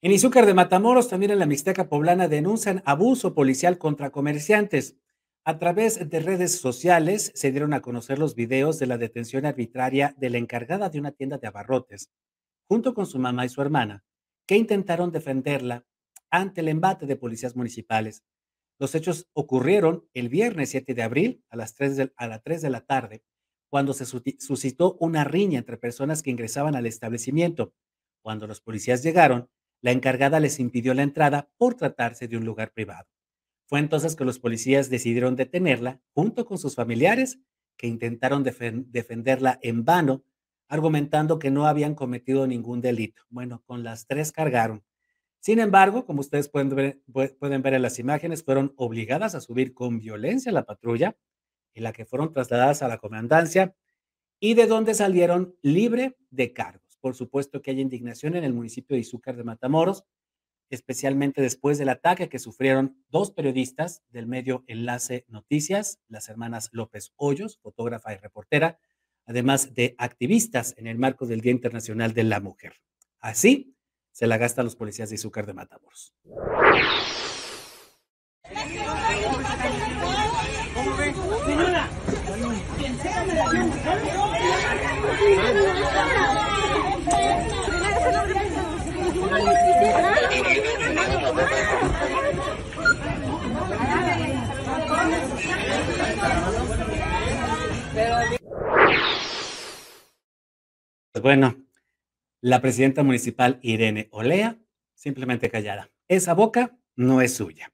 En Izúcar de Matamoros, también en la Mixteca poblana, denuncian abuso policial contra comerciantes. A través de redes sociales se dieron a conocer los videos de la detención arbitraria de la encargada de una tienda de abarrotes, junto con su mamá y su hermana, que intentaron defenderla ante el embate de policías municipales. Los hechos ocurrieron el viernes 7 de abril a las 3 de, a las 3 de la tarde, cuando se suscitó una riña entre personas que ingresaban al establecimiento. Cuando los policías llegaron, la encargada les impidió la entrada por tratarse de un lugar privado. Fue entonces que los policías decidieron detenerla junto con sus familiares que intentaron defenderla en vano, argumentando que no habían cometido ningún delito. Bueno, con las tres cargaron. Sin embargo, como ustedes pueden ver, pueden ver en las imágenes, fueron obligadas a subir con violencia a la patrulla, en la que fueron trasladadas a la comandancia y de donde salieron libre de cargo por supuesto que hay indignación en el municipio de Izúcar de Matamoros, especialmente después del ataque que sufrieron dos periodistas del medio Enlace Noticias, las hermanas López Hoyos, fotógrafa y reportera, además de activistas en el marco del Día Internacional de la Mujer. Así se la gastan los policías de Izúcar de Matamoros. Pues bueno, la presidenta municipal Irene Olea simplemente callada. Esa boca no es suya.